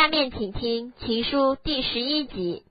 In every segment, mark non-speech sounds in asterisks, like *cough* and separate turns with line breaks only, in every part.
下面请听《情书》第十一集。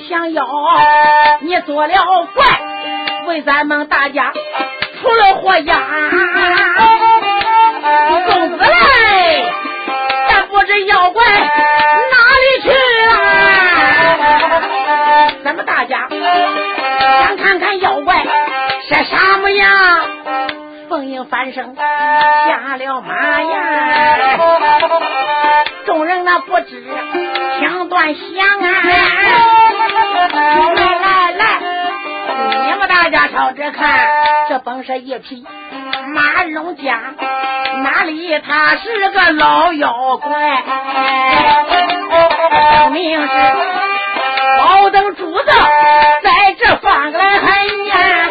想要你做了怪，为咱们大家出了祸呀！公子来，咱不知妖怪哪里去啊？咱们大家想看看妖怪是什么样？凤英翻身下了马呀！众人那不知听断响啊！来来来，你们大家瞧着看，这本是一匹马龙家，哪里他是个老妖怪？命是宝灯珠子在这放来呀！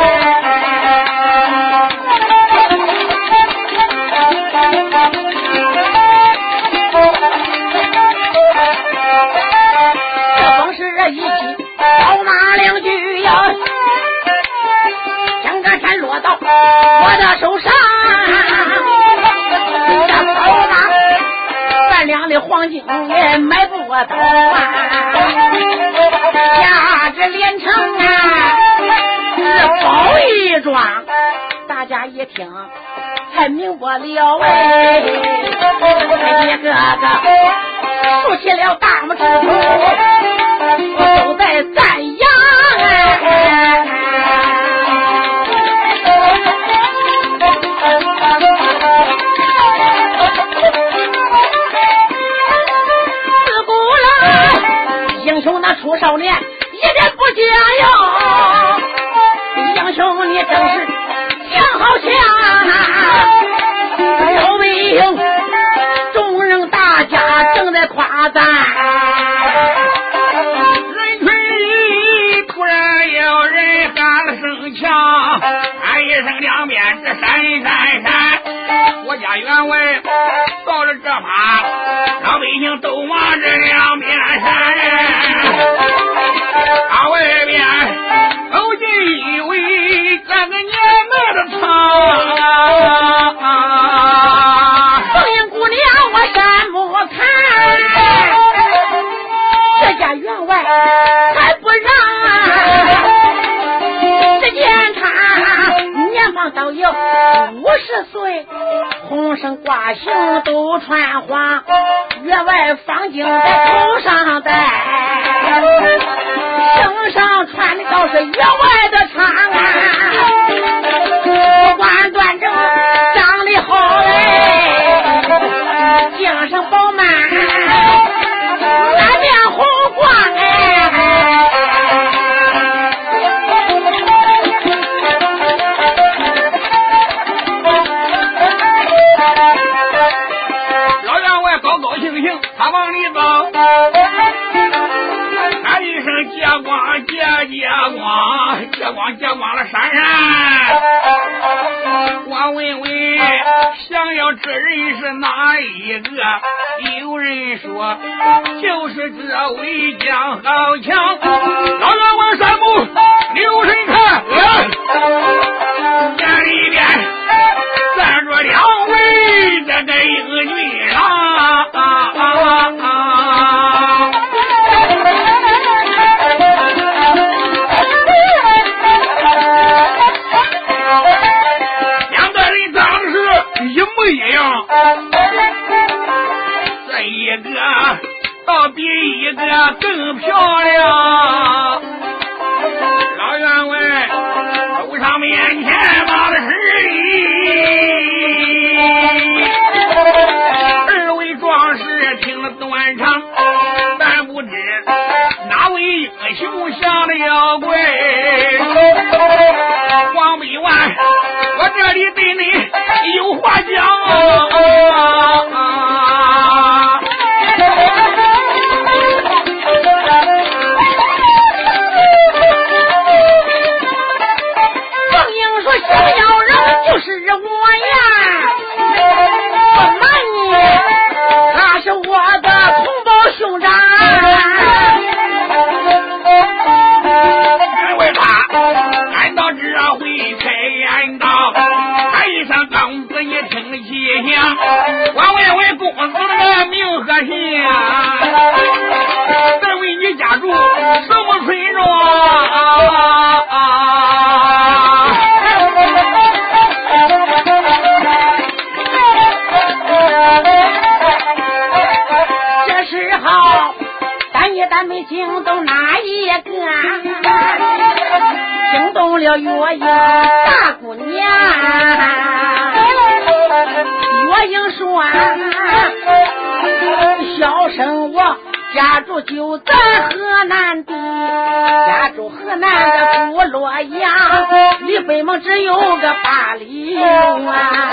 我的手上，这宝马万两的黄金也买不到啊！价值连城啊，这宝一桩，大家一听才明白了哎，一个个竖起了大拇指头，都在赞出少年一点不假哟，英雄你正是强好强，老百姓众人大家正在夸赞。
人群里突然有人喊了声强，喊一声两边这闪闪闪，我家员外到了这趴，老百姓都往这两边闪。他外边走进一位这个年迈的长，
五十岁，红绳挂胸都穿花，月外方巾在头上戴，身上穿的倒是野外的长啊，
有人说就是这位江好强，家住什么村庄？
这时候，咱也咱没惊动哪一个？惊动了月英大姑娘。就在河南地，家住河南的古洛阳，离北门只有个八里路啊。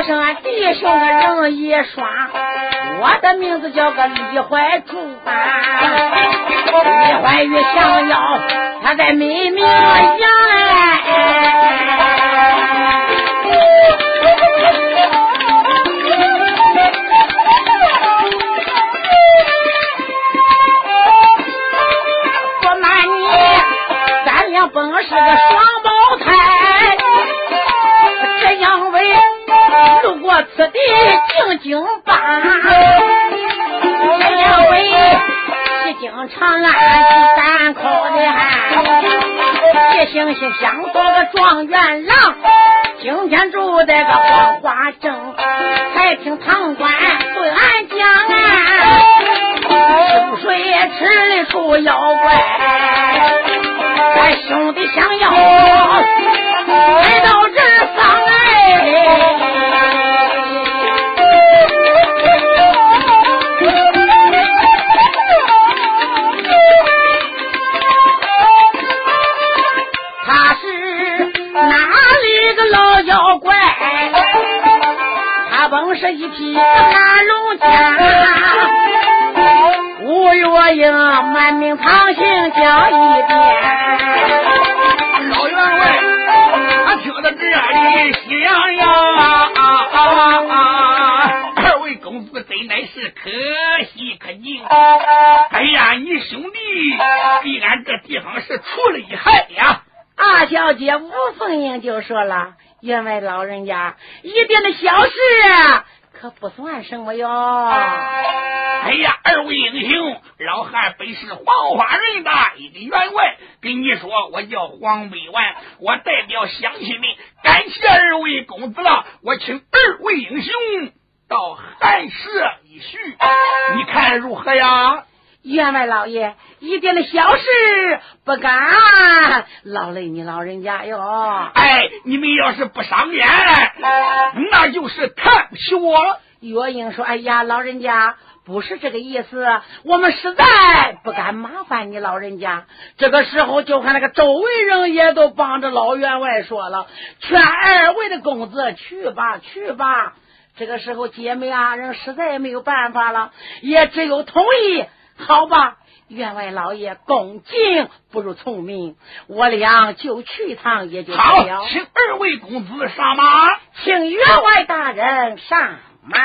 说声俺弟兄人一双。我的名字叫个李怀柱啊，李怀玉想要他在美名扬哎。不瞒你，咱俩本是个双路过此地，静静吧。这位是京长安三口的汉，一行行相做个状元郎。今天住在个黄花镇，才听堂官对俺讲啊，秋水池里出妖怪，俺兄弟想要来到这丧哎。驾崩是一匹马龙枪，吴月英满名堂行叫一遍。
老员外，他听到这里喜洋洋，二位公子真乃是可喜可敬。哎呀，你兄弟给俺这地方是出了一害呀！
二小姐吴凤英就说了。员外老人家，一点的小事可不算什么哟。
哎呀，二位英雄，老汉本是黄花人的一个员外，跟你说，我叫黄百万，我代表乡亲们感谢二位公子了。我请二位英雄到寒舍一叙，你看如何呀？
员外老爷，一点的小事不敢劳累你老人家哟。
哎，你们要是不赏脸，那就是看不起我。
月英说：“哎呀，老人家不是这个意思，我们实在不敢麻烦你老人家。这个时候，就看那个周围人也都帮着老员外说了，劝二位的公子去吧，去吧。这个时候，姐妹啊，人实在也没有办法了，也只有同意。”好吧，员外老爷恭敬不如从命，我俩就去一趟也就
好。请二位公子上马，
请员外大人上马。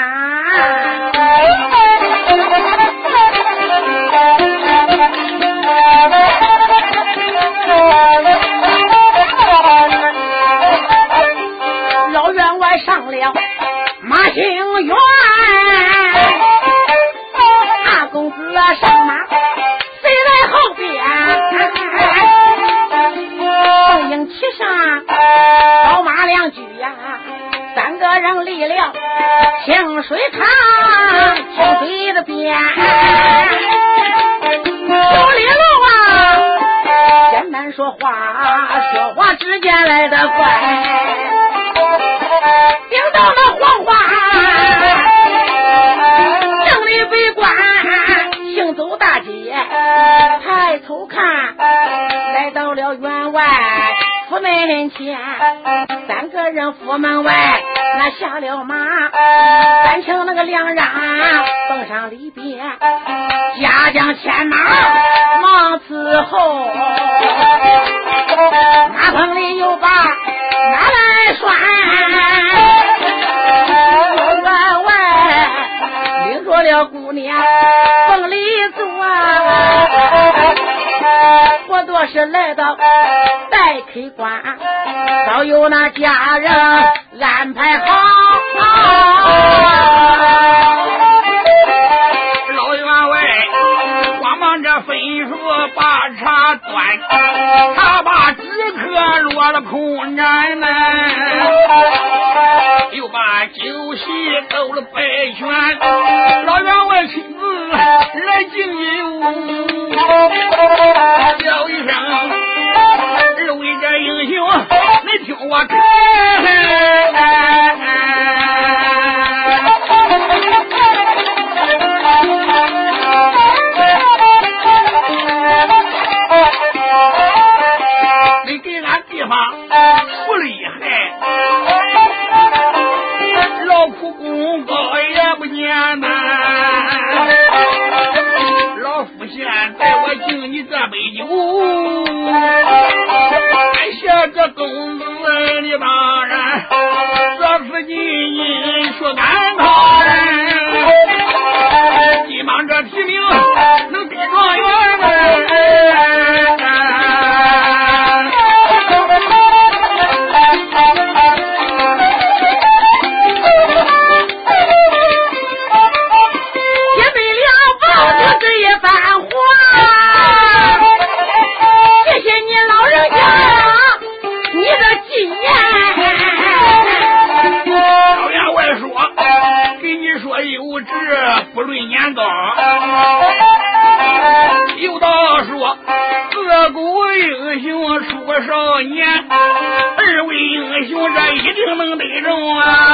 老员外上了马行员。上马，谁在后边？凤英骑上高马两驹呀，三个人离了清水塘，清水的边。小李路啊，艰难说话，说话之间来得快，听到那黄花。大姐抬头看，来到了院外府门前，三个人府门外那下了马，三请那个两让蹦上里边，家将牵马忙伺候，马棚里又把马来拴，领着了姑娘凤里走。我多是来到待客关，早有那家人安排好。
老员外慌忙着吩咐把茶端，他把纸客落了空毡呢，又把酒席斗了百圈。我能不能逮住啊。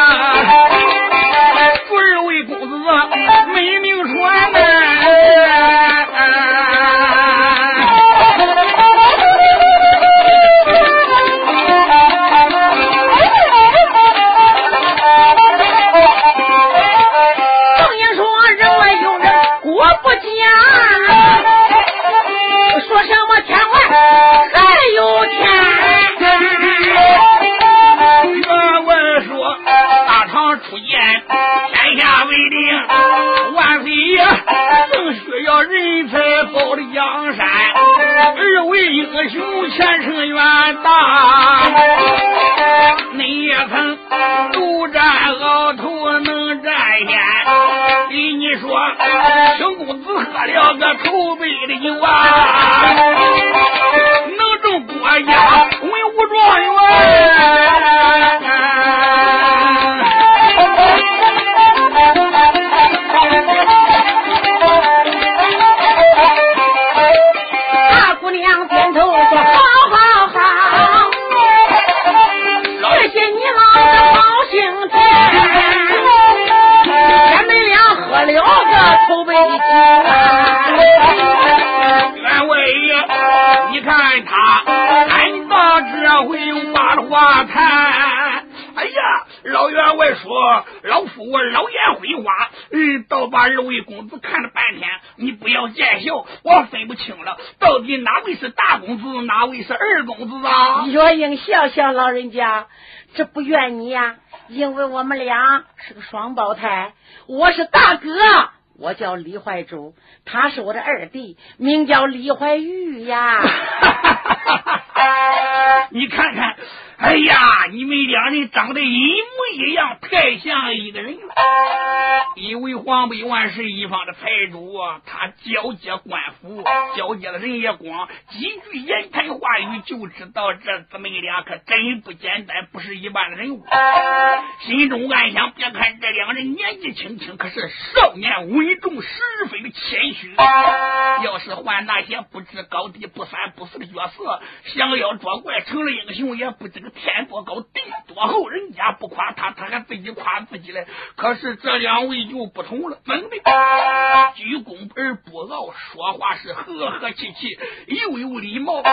小，老人家，这不怨你呀，因为我们俩是个双胞胎，我是大哥。我叫李怀珠，他是我的二弟，名叫李怀玉呀。*laughs*
你看看。哎呀，你们两人长得一模一样，太像一个人了。因为黄百万是一方的财主，他交接官府，交接的人也广，几句言谈话语就知道这姊妹俩可真不简单，不是一般的人物。心中暗想：别看这两人年纪轻轻，可是少年稳重，十分的谦虚。要是换那些不知高低、不三不四的角色，想要捉怪成了英雄，也不知个。天多高地多厚，人家不夸他，他还自己夸自己嘞。可是这两位就不同了，怎的？鞠躬而不傲，说话是和和气气，又有礼貌，文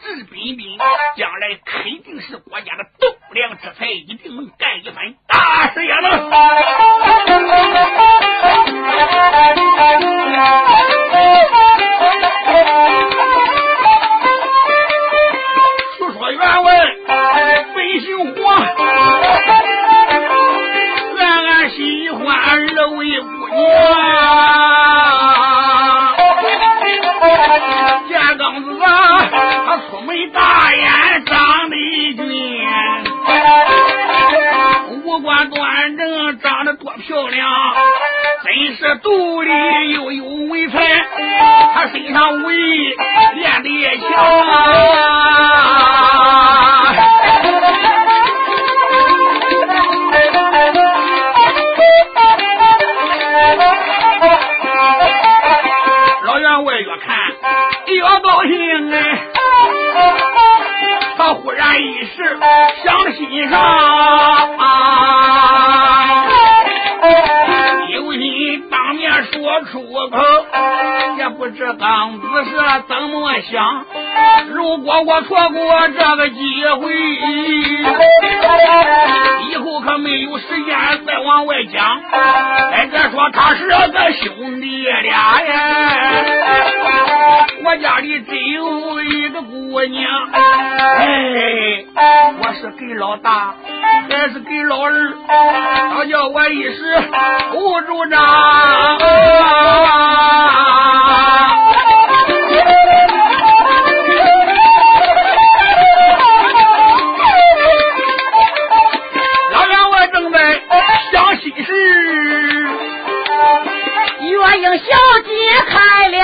质彬彬，将来肯定是国家的栋梁之才，一定能干一番大事业 *laughs* 贵姑娘，建刚子啊，他粗眉大眼长得俊，五官端正，长得多漂亮，真是肚里又有文才，他身上武练得也强。越高兴哎，他忽然一时想心上啊，有心当面说出口。不知刚子是怎么想？如果。我错过这个机会，以后可没有时间再往外讲。再者说，他是个兄弟俩呀，我家里只有一个姑娘。哎，我是给老大还是给老二？他叫我一时不主张。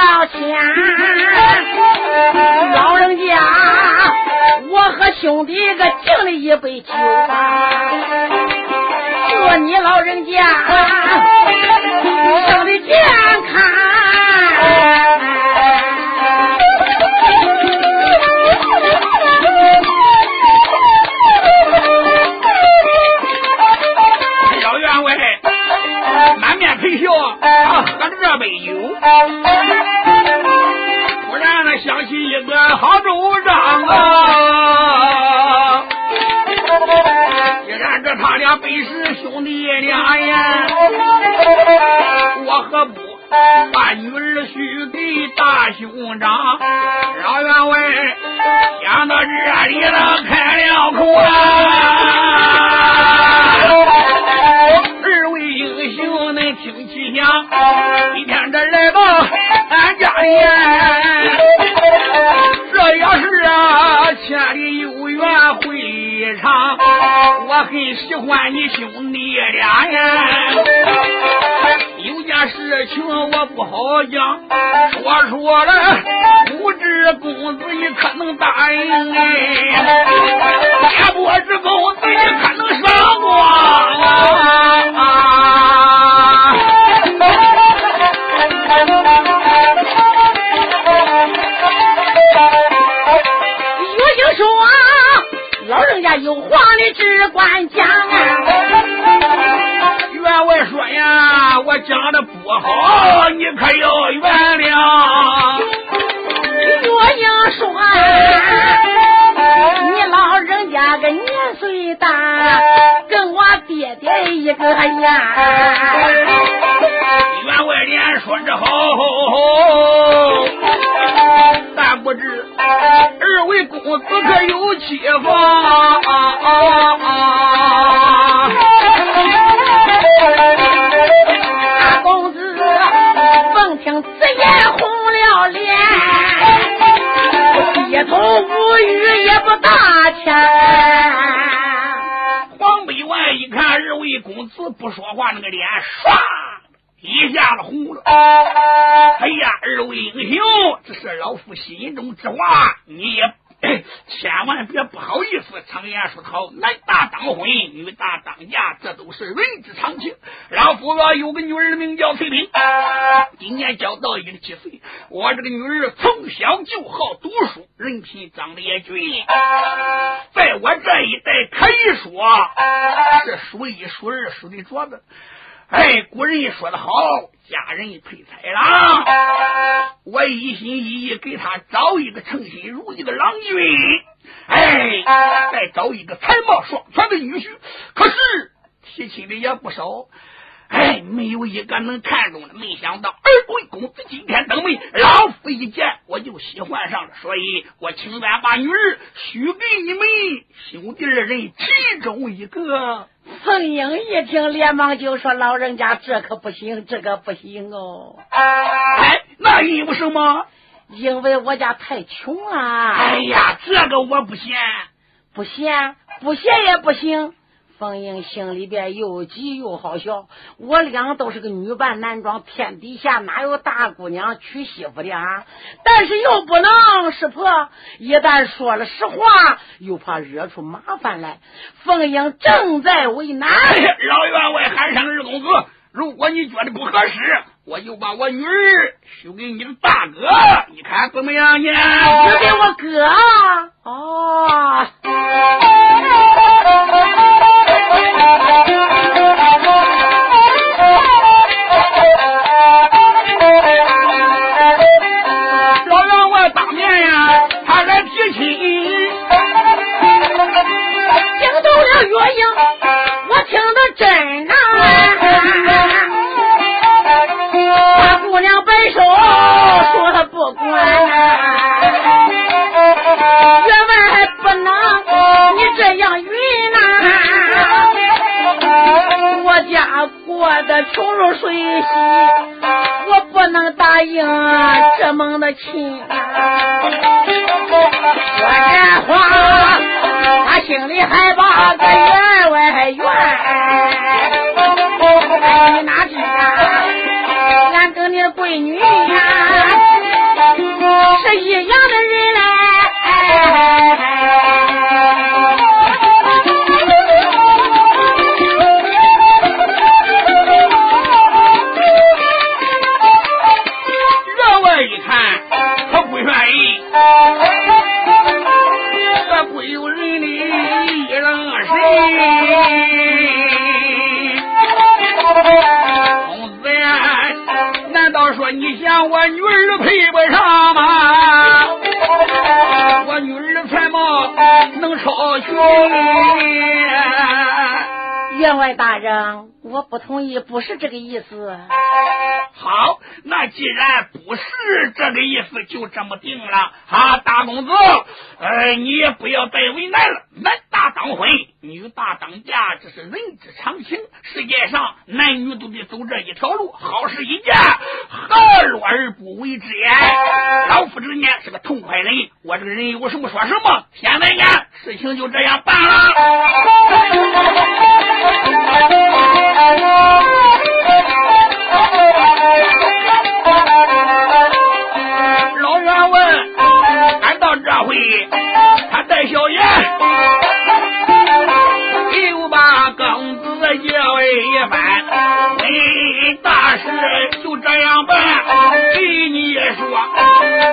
老钱。
老人家，我和兄弟个敬了一杯酒吧，祝你老人家生的健康。
小员外，满面陪笑！这杯酒，突然呢想起一个好主张啊。既然这他俩本是兄弟俩呀，我何不把女儿许给大兄长？老员外想到这里了，开了口兄弟俩呀。有件事情我不好讲，说说了，不知公子你可能答应哎？也不知公子你可能
说，老人家有话你只管讲
的不好，你可要原谅。
岳英说，你老人家个年岁大，跟我爹爹一个样。
员外连说着好，个女儿，名叫翠萍，今年交到一十七岁。我这个女儿从小就好读书，人品长得也俊，在我这一代可以说是数一数二数的着的。哎，古人说的好，佳人配才郎。我一心一意给他找一个称心如意的郎君，哎，再找一个才貌双全的女婿。可是提亲的也不少，哎，没有一个能看中的。没想到二贵公子今天登门，老夫一见我就喜欢上了，所以我情愿把女儿许给你们兄弟二人其中一个。
凤英一听，连忙就说：“老人家，这可不行，这个不行哦。”
哎，那因为什么？
因为我家太穷了。
哎呀，这个我不嫌，
不嫌，不嫌也不行。凤英心里边又急又好笑。我俩都是个女扮男装，天底下哪有大姑娘娶媳妇的啊？但是又不能识破，一旦说了实话，又怕惹出麻烦来。凤英正在为难。
老员外喊上二公子，如果你觉得不合适，我就把我女儿许给你的大哥，你看怎么样呢？
许给我哥哦。了岳英，我听得真呐。大姑娘摆手说他不管，员外还不能你这样云呐。我家过得穷如水洗，我不能答应这门的亲。说这话，他心里还把个员外怨。你哪知，俺跟你的闺女呀，是一样的人嘞。员外大人，我不同意，不是这个意思。
好，那既然不是这个意思，就这么定了。啊，大公子，呃，你也不要再为难了。男大当当婚女大当嫁，这是人之常情。世界上男女都得走这一条路，好事一件，何乐而不为之也？*laughs* 老夫之年是个痛快人，我这个人有什么说什么。天门眼，事情就这样办了。*laughs* 老员外：“俺到这回，他带小爷，又把庚子结为一番。回大是就这样办。给你说，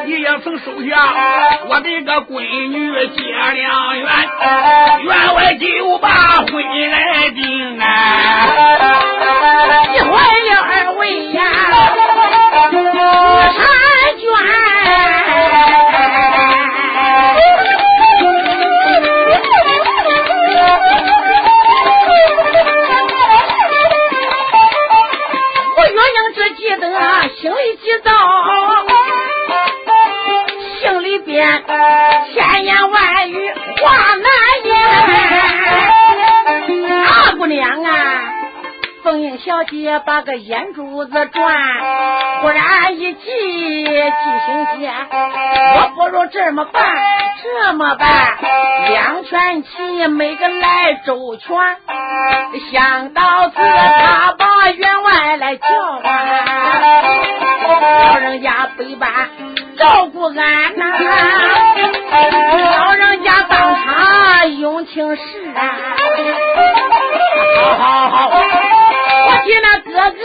你也曾收下我的个闺女结良缘，员外就把婚来定啊！
一怀了二位呀，我婵娟。心里急躁，心里边千言万语话难言。啊，姑娘啊！凤英小姐把个眼珠子转，忽然一急，急心间，我不如这么办，这么办，两全其美个来周全。想到此，他把员外来叫啊，老人家背办照顾俺呐，老人家当场用情事啊，好好好。我替那哥哥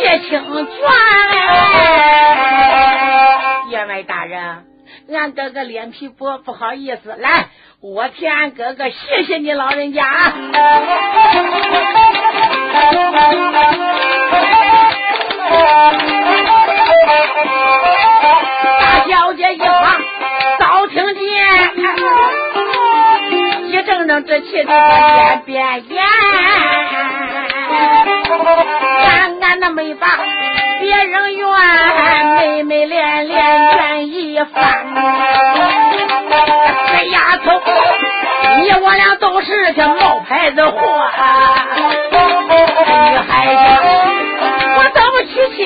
谢清泉，员外大人，俺哥哥脸皮薄，不好意思，来，我替俺哥哥谢谢你老人家。大小姐一旁早听见。一阵阵这气的边边眼，俺俺那没把别人怨，妹妹连连愿一番。这丫头，你我俩都是这冒牌子货，女孩子，我怎么娶妻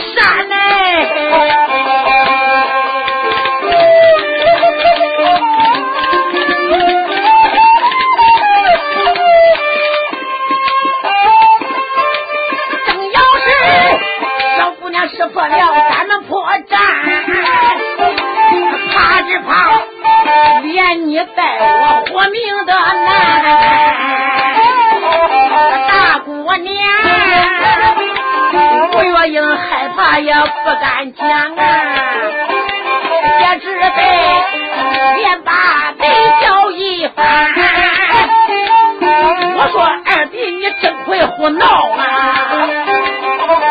山呢？正要是小姑娘识破了咱们破绽，怕只怕连你带我活命的难。大姑娘吴月英害怕也不敢讲啊，也只得连把腿叫一番。我说二弟，你真会胡闹啊！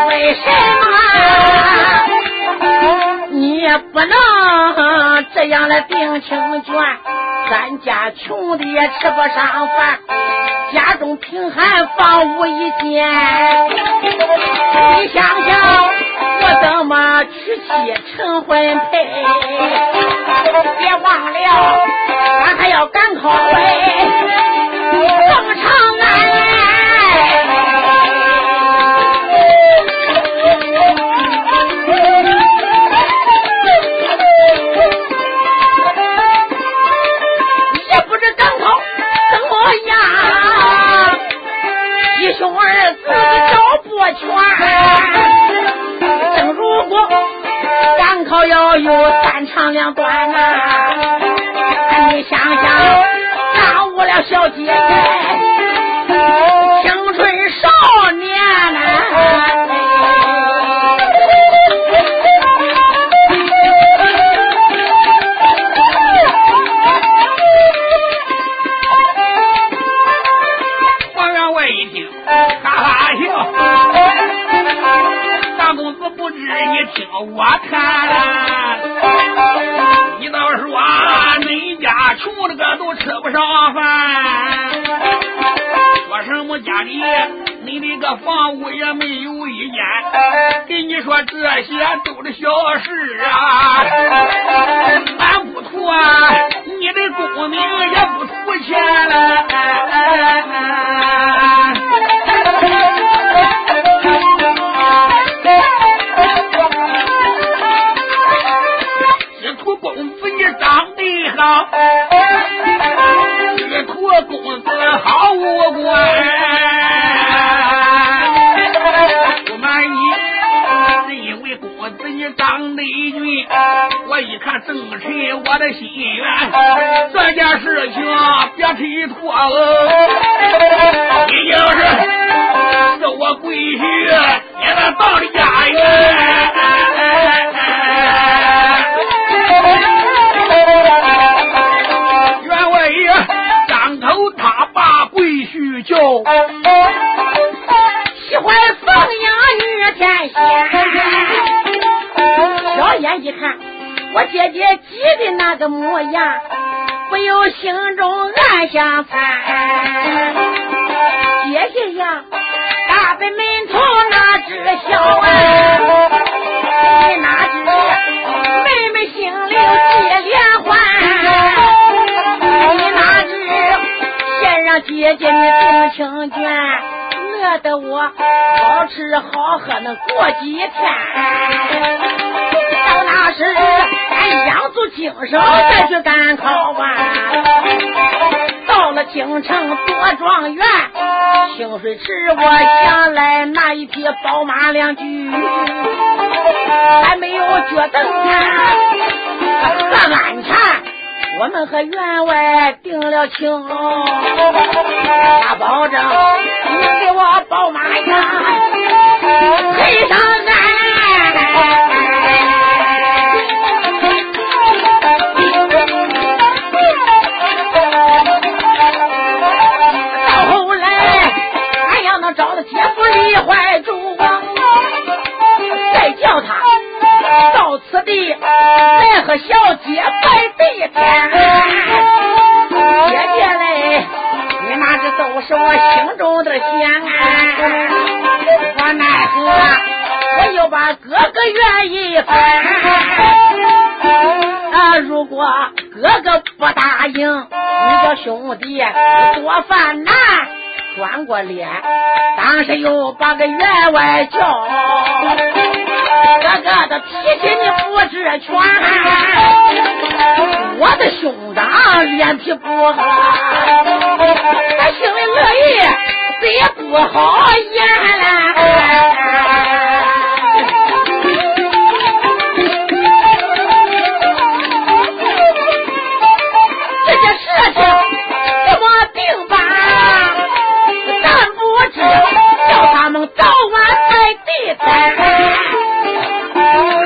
为什么你不能这样的定情卷？咱家穷的也吃不上饭，家中贫寒房屋一间。你想想，我怎么娶妻成婚配？别忘了，咱还要赶考哎，奉长正如果赶考要有三长两短呐、你想想，耽误了小姐姐
家里你那个房屋也没有一间，给你说这些都是小事啊。俺不图啊，你的功名也不图钱了。沉我的心愿，这件事情别推脱了，你就是是我闺婿，也得到了家园。叫
喜欢凤阳女天仙，小眼一看我姐姐急的那个模样，不由心中暗想惨。姐姐呀，大北门头那只小啊，你哪知妹妹心里结连环。姐姐，你定情卷，乐得我好吃好喝能过几天。到那时，咱养足精神再去赶考啊。到了京城做状元，清水池我想来那一匹宝马两驹，还没有脚蹬啊，喝安全。我们和员外定了情，他保证你给我宝马呀，配上李怀忠，再叫他到此地来和小姐拜对天。姐姐嘞，你那这都是我心中的想，我奈何我又把哥哥愿意分。啊，如果哥哥不答应，你叫兄弟多犯难。转过脸，当时又把个员外叫。哥哥的脾气你不知全，我的兄长脸皮不厚，他心里乐意，谁也不好言了。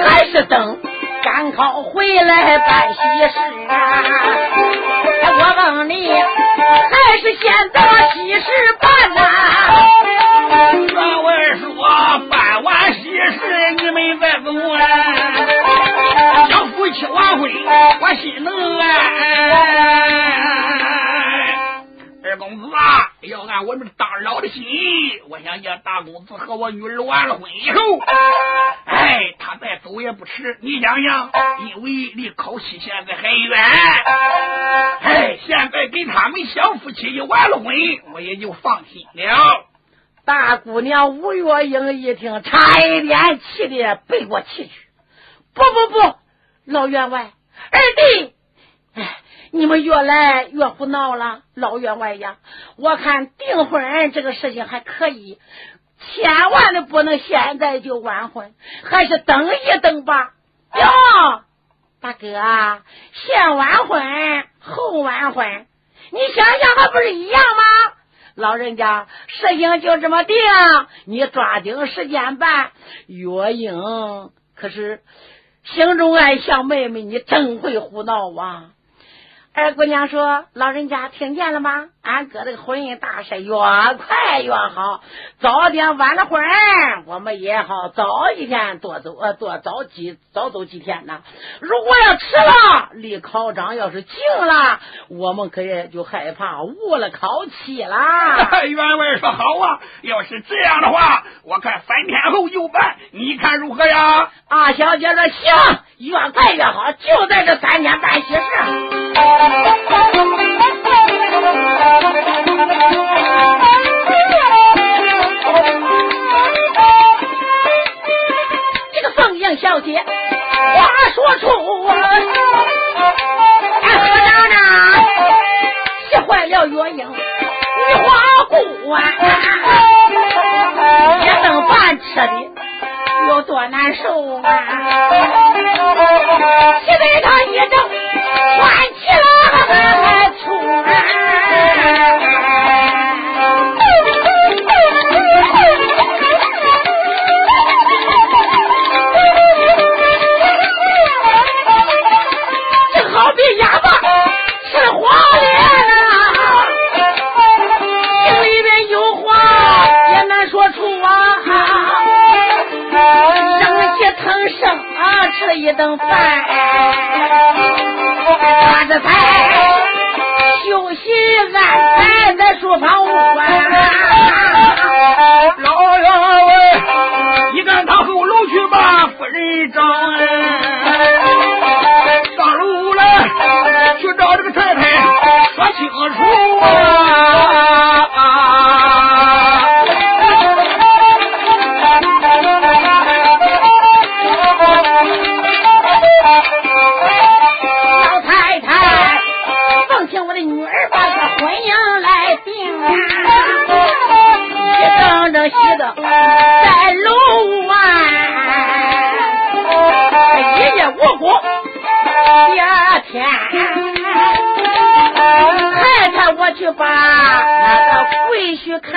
还是等赶考回来办喜事啊！我问你，还是现在喜事办呐？
员外说办完喜事，你们再走啊！想夫妻晚会，我心能安。二公子啊，要按我们大老的心意，我想叫大公子和我女儿完了婚以后，哎，他再走也不迟。你想想，因为离考期现在还远，哎，现在跟他们小夫妻一完了婚，我也就放心了。
大姑娘吴月英一听，差一点气的背过气去。不不不，老员外，二弟，哎。你们越来越胡闹了，老员外呀！我看订婚这个事情还可以，千万的不能现在就完婚，还是等一等吧。哟，大哥，先完婚后完婚，你想想还不是一样吗？老人家，事情就这么定，你抓紧时间办。月英可是心中爱想妹妹，你真会胡闹啊！二姑娘说：“老人家听见了吗？俺哥这个婚姻大事越快越好，早点晚了婚，我们也好早一天多走，呃，多早几早走几天呢。如果要迟了，离考场要是近了，我们可也就害怕误了考期啦。*laughs* ”
员外说：“好啊，要是这样的话，我看三天后就办，你看如何呀？”
啊，小姐说：“行，越快越好，就在这三天办喜事。”这个凤英小姐话说出，何长长气坏了月英，女花姑啊，一顿饭吃的有多难受啊！气得他一整喘气了，还出正好比哑巴吃黄连啊，心里边有话也难说出啊，生气腾生啊，吃一顿饭，他这才休息安排在书房屋啊。
老员外，你赶他后楼去吧，夫人找上楼来去找这个太太说清楚啊！
把那个贵婿看，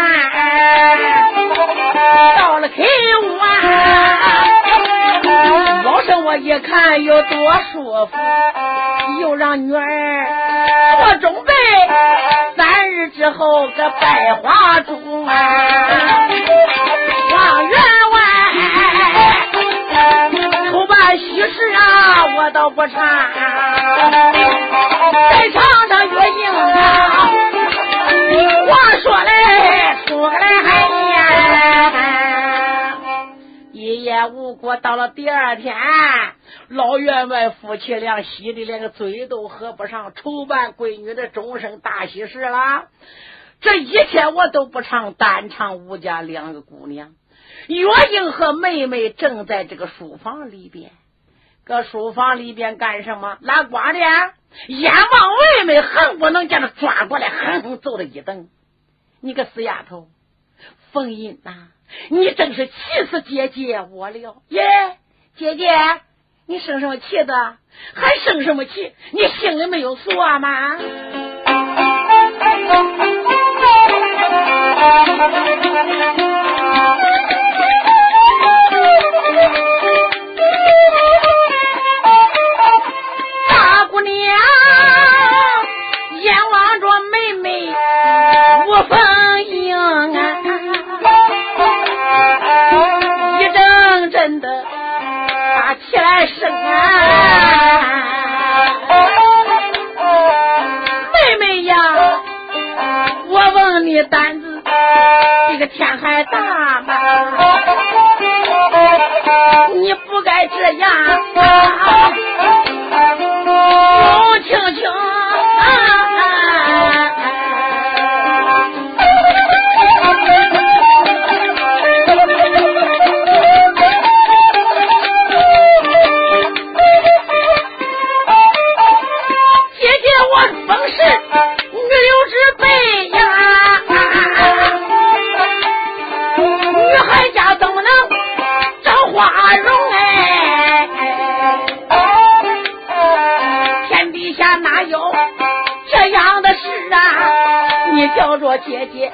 到了客屋啊。老生我一看有多舒服，又让女儿做准备，三日之后个百花烛啊，王员外筹办喜事啊，我倒不差，再唱唱月英啊，话说来说来还呀。一夜无果，到了第二天，老员外夫妻俩喜的连个嘴都合不上，筹办闺女的终生大喜事了。这一天我都不唱，单唱吴家两个姑娘。月英和妹妹正在这个书房里边，搁书房里边干什么？拉光帘，眼望妹妹，恨不能将他抓过来，狠狠揍他一顿。你个死丫头，凤英呐！你真是气死姐姐我了耶！姐姐，你生什么气的？还生什么气？你心里没有数啊吗？打起来声啊！妹妹呀，我问你胆子比个天还大吗？你不该这样，弄清清你叫做姐姐，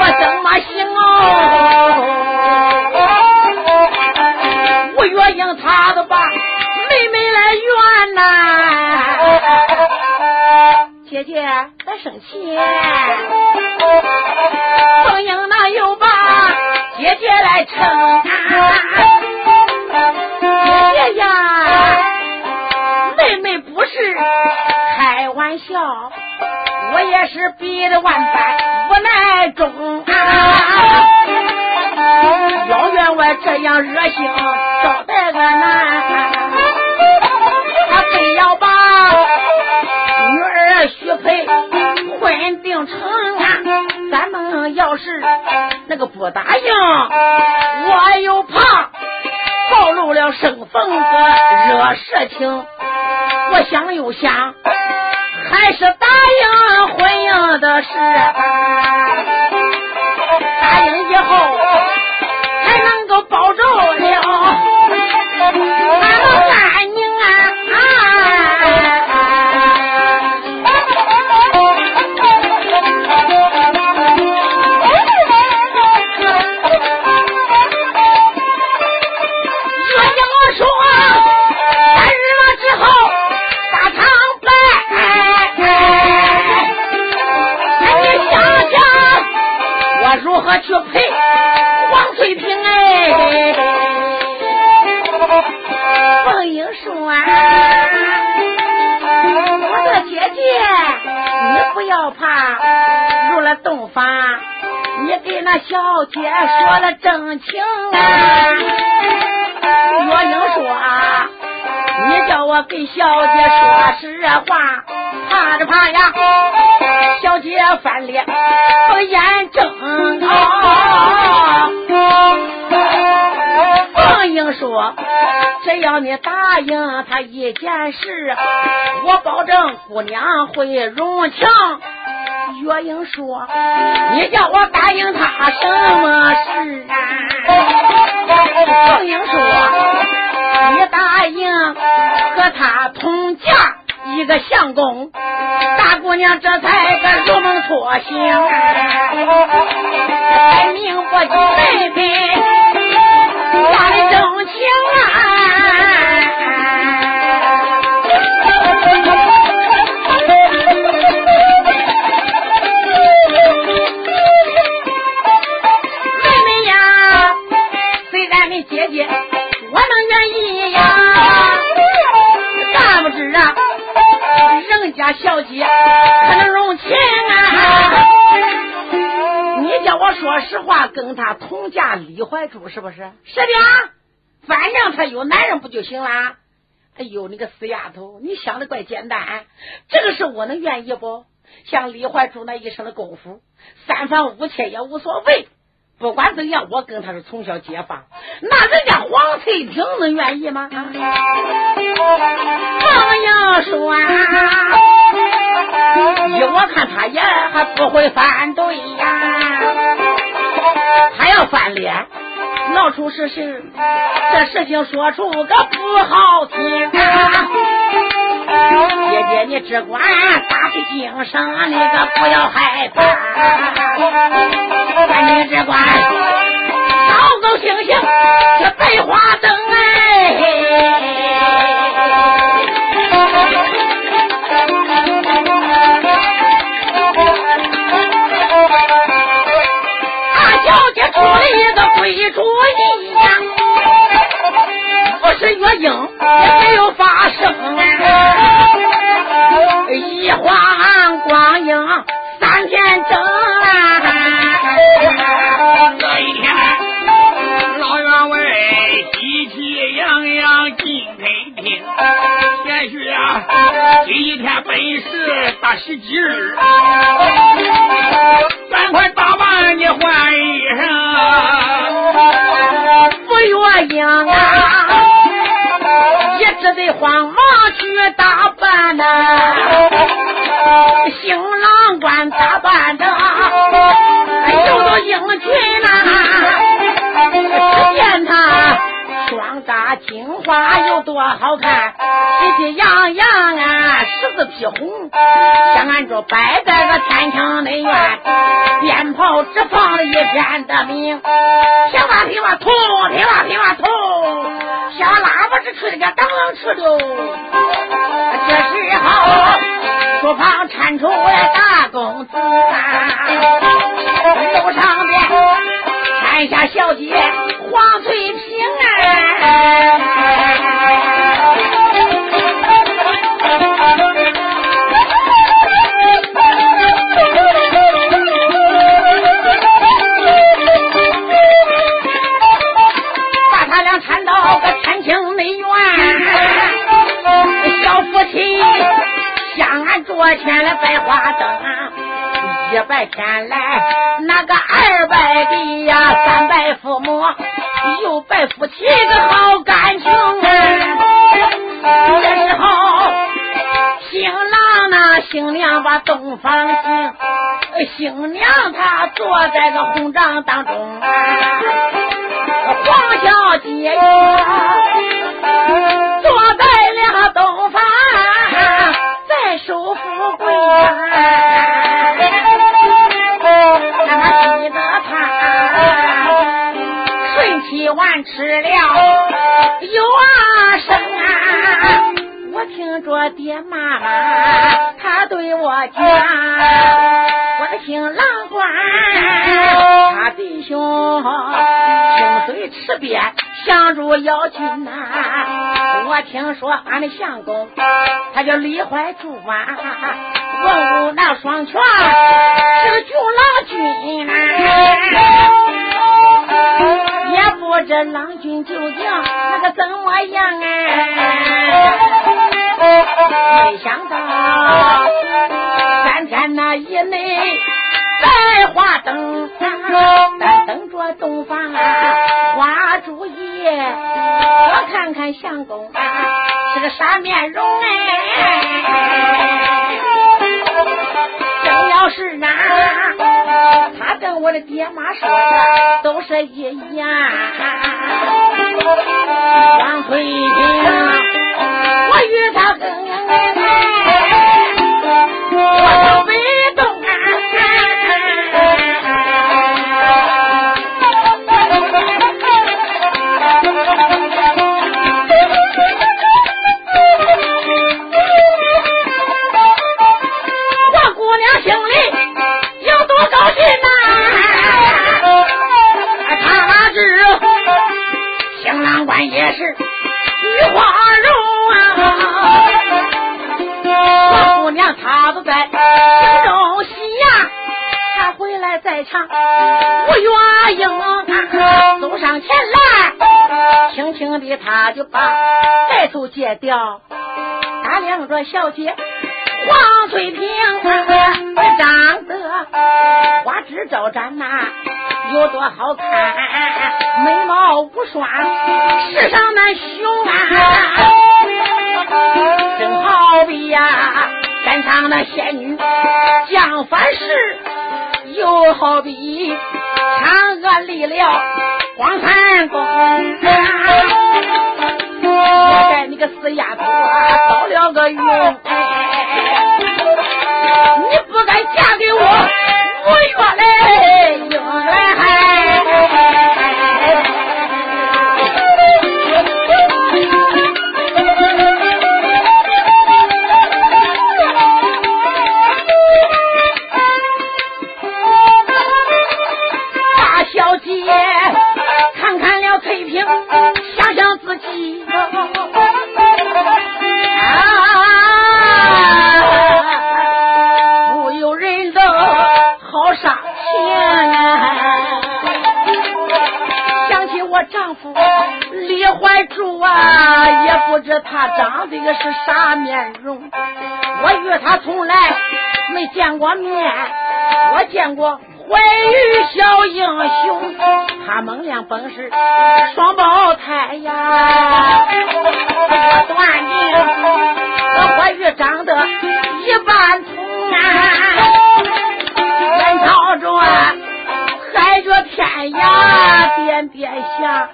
我怎么行哦？吴月英她都把妹妹来怨呐、姐姐别生气。凤英那又把姐姐来称，姐姐呀，妹妹不是开玩笑，我也是逼得万般无奈中。老员外这样热心招待个难，他非要把女儿许配婚定成啊。咱们要是那个不答应，我又怕暴露了生逢个惹事情。我想又想，还是答应婚姻的事。答应以后。那小姐说了真情啊。”岳英说：“你叫我给小姐说实话，怕着怕呀，小姐翻脸不眼睁。”凤英说：“只要你答应他一件事，我保证姑娘会容情。”月英说：“你叫我答应他什么事啊？”凤英说：“你答应和他同嫁一个相公，大姑娘这才个如梦初醒，才明不记妹妹。”家里真情啊！家小姐可能容情啊。你叫我说实话，跟他同嫁李怀珠是不是？是的，反正他有男人不就行了？哎呦，你个死丫头，你想的怪简单，这个事我能愿意不？像李怀珠那一身的功夫，三房五妾也无所谓。不管怎样，我跟他是从小结发，那人家黄翠萍能愿意吗？王英说：“依我看，他也还不会反对呀。他要翻脸，闹出事情，这事情说出个不好听。姐姐，你只管打起精神，你可不要害怕。你只管高高兴兴这白花灯哎。大小姐出了一个鬼主意呀，不是月英也没有发生，一晃光阴三天整
这一天，老员外喜气洋洋进门厅，也许啊，今天本是大喜吉日，赶快打扮你换衣裳。
不月英啊，也只得慌忙去打扮呐，新郎官打扮的有多英俊呐，只见他双扎金花有多好看，喜气洋洋啊，十字披红，像俺这摆在个天庭内院，鞭炮只放了一片的明，噼哇噼啪通，噼啪噼哇痛，小喇叭只吹的个当啷哧溜，这时候。书房搀出来大公子啊，在楼上边，山下小姐黄翠萍啊，把他俩搀到个天厅门院，小夫妻向俺桌前来摆花灯。一百天来那个二百地呀，三百父母又拜夫妻个好感情。这时候新郎呢，新娘把洞房进，新娘她坐在个红帐当中，黄小姐坐在了洞房。富贵呀，一碗吃了有啊生啊，我听着爹妈妈他对我讲，我的姓郎官，他弟兄清水池边。相如要君呐！我听说俺的相公，他叫李怀柱啊，文武那双全，是个俊郎君呐。我这郎君究竟那个怎么样哎？没想到三天那以内。百花灯，咱等着洞房啊，花烛夜，我看看相公是个啥面容哎？要是啊，他跟我的爹妈说的都是一样。王翠萍，我与他更。他知新郎官也是玉花容啊，我姑娘她不在荆州西呀，她回来再唱。吴月英走上前来，轻轻地，他就把带头戒掉，打量着小姐黄翠萍，长得花枝招展呐，有多好看，眉毛无双，世上那雄啊，正好比呀山上那仙女降凡世，又好比嫦娥离了黄山宫。我带你个死丫头啊，遭了个孕，你不该嫁给我五月来怀珠啊，也不知他长得个是啥面容？我与他从来没见过面，我见过怀玉小英雄，他猛亮本是双胞胎呀。我断定这怀玉长得一般通啊，海着天涯点点香。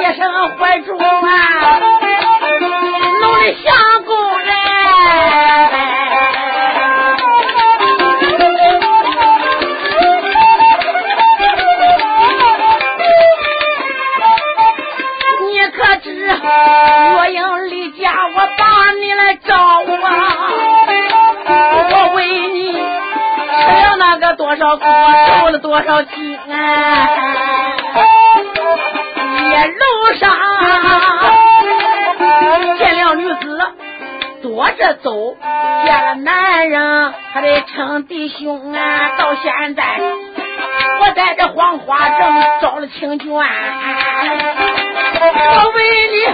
一声怀中啊，弄得相公人。多少苦，受了多少惊啊！夜路上见了女子，躲着走；见了男人，还得称弟兄啊！到现在，我在这黄花镇找了清娟，我为你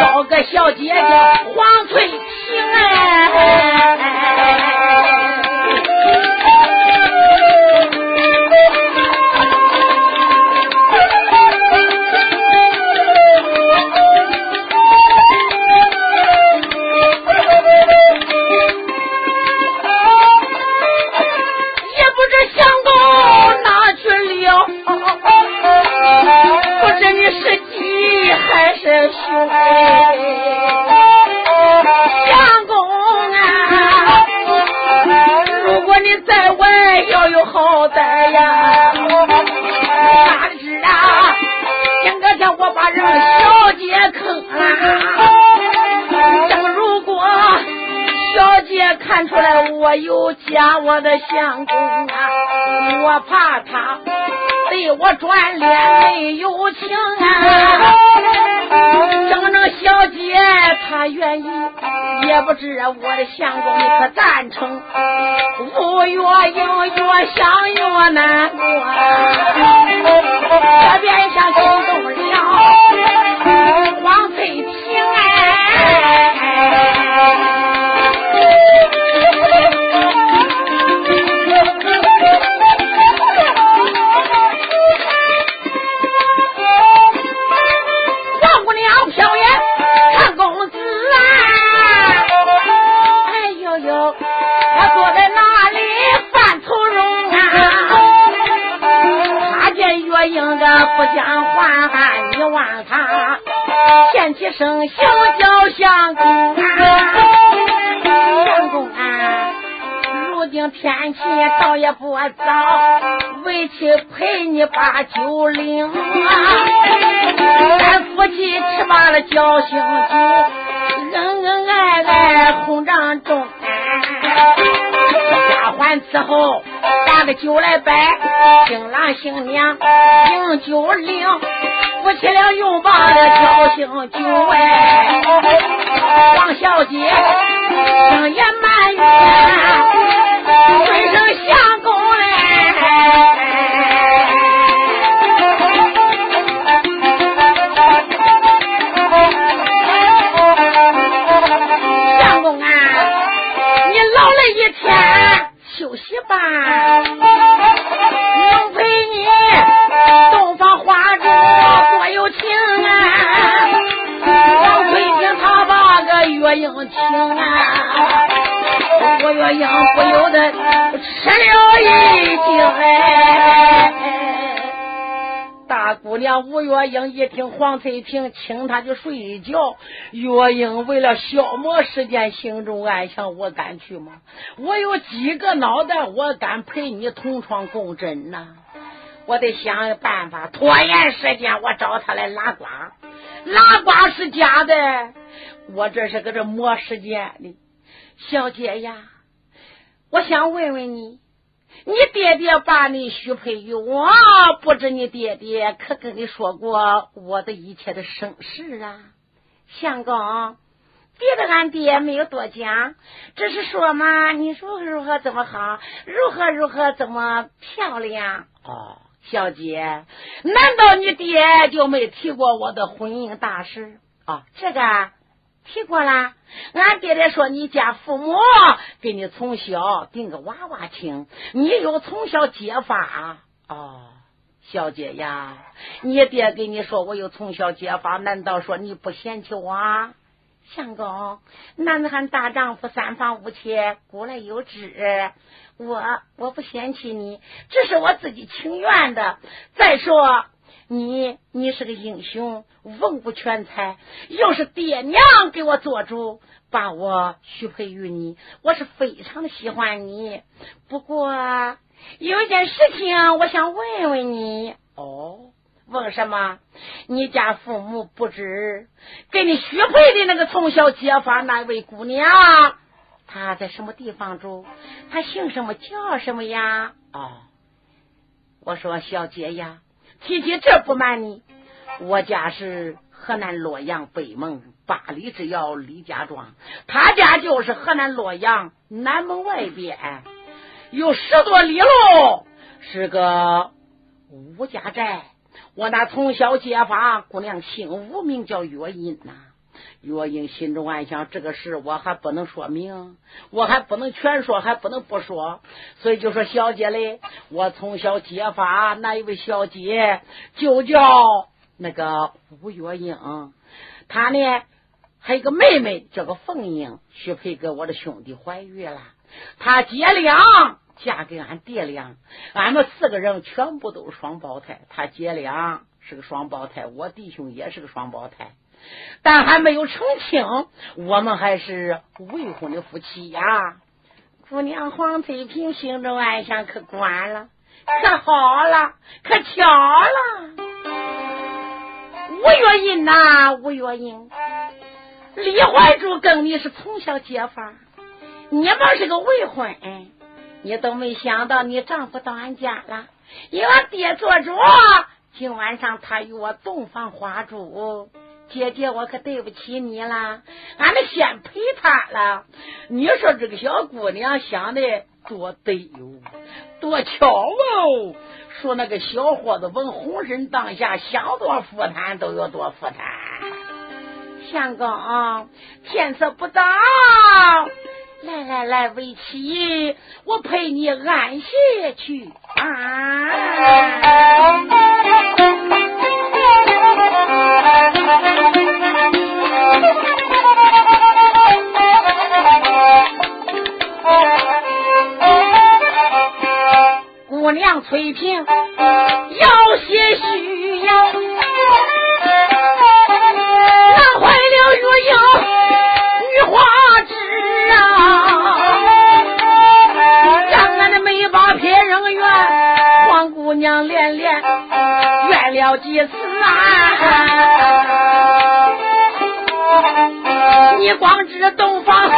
找个小姐姐黄翠萍哎。有好歹呀，哪知啊，今个天我把人小姐坑了。正如果小姐看出来我有假，我的相公啊，我怕他对我转脸没有情啊。*laughs* 整整小姐她愿意，也不知我的相公你可赞成？我越硬越想越难过，这边想心动你望他欠起声小叫相公啊，相公啊！如今天气倒也不早，为妻陪你把酒领啊，咱夫妻吃罢了交心酒，恩恩爱爱红帐中。丫鬟伺候，打个酒来摆，新郎新娘敬酒令，夫妻俩用罢了交心酒哎，王小姐声言满月，尊声相公哎。休息吧，能陪你月英请啊，我月英不由得吃了一惊哎。大姑娘吴月英一听黄翠萍请她去睡觉，月英为了消磨时间，心中暗想：我敢去吗？我有几个脑袋，我敢陪你同床共枕呐？我得想个办法拖延时间，我找他来拉呱，拉呱是假的，我这是搁这磨时间呢。小姐呀，我想问问你。你爹爹把你许配于我，不知你爹爹可跟你说过我的一切的身世啊？相公，别的俺爹没有多讲，只是说嘛，你如何如何怎么好，如何如何怎么漂亮。哦，小姐，难道你爹就没提过我的婚姻大事啊？这个。提过啦，俺爹爹说你家父母给你从小定个娃娃亲，你有从小结发哦，小姐呀，你爹给你说我有从小结发，难道说你不嫌弃我？相公，男子汉大丈夫，三房五妾，古来有之，我我不嫌弃你，这是我自己情愿的。再说。你你是个英雄，文武全才，又是爹娘给我做主，把我许配于你，我是非常的喜欢你。不过有一件事情，我想问问你。哦，问什么？你家父母不知给你许配的那个从小结发那位姑娘，他在什么地方住？他姓什么叫什么呀？哦，我说小姐呀，提起这不瞒你，我家是河南洛阳北门八里之遥李家庄，他家就是河南洛阳南门外边有十多里路，是个吴家寨。我那从小结发姑娘姓吴，名叫月英呐。月英心中暗想：这个事我还不能说明，我还不能全说，还不能不说，所以就说小姐嘞，我从小结发那一位小姐就叫那个吴月英，她呢还有个妹妹叫个凤英，许配给我的兄弟怀孕了，她姐俩。嫁给俺爹俩，俺们四个人全部都是双胞胎。她姐俩是个双胞胎，我弟兄也是个双胞胎，但还没有成亲，我们还是未婚的夫妻呀。姑娘黄翠萍心中暗想：可管了，可好了，可巧了。吴月英呐，吴月英，李怀柱跟你是从小结发，你们是个未婚。你都没想到，你丈夫到俺家了，因俺爹做主，今晚上他与我洞房花烛。姐姐，我可对不起你了，俺们先陪他了。你说这个小姑娘想的多对哟，多巧哦！说那个小伙子闻红尘当下，想多富坦都有多富坦。相公，天色不早。来来来，为妻，我陪你安歇去啊！翠屏要些虚要，难坏了月影女花枝啊！让俺的眉毛撇人怨，黄姑娘连连怨了几次啊！你光知洞房。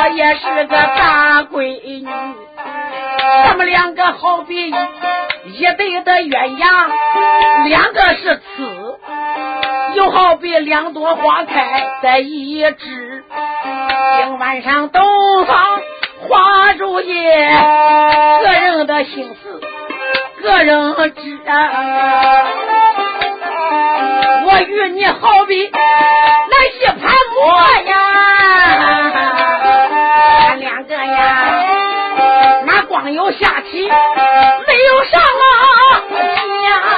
我也是个大闺女？咱们两个好比一对的鸳鸯，两个是雌，又好比两朵花开在一枝。今晚上东方花烛夜，个人的心思个人知啊。我与你好比那一盘馍呀，那光有下棋没有上了啊啊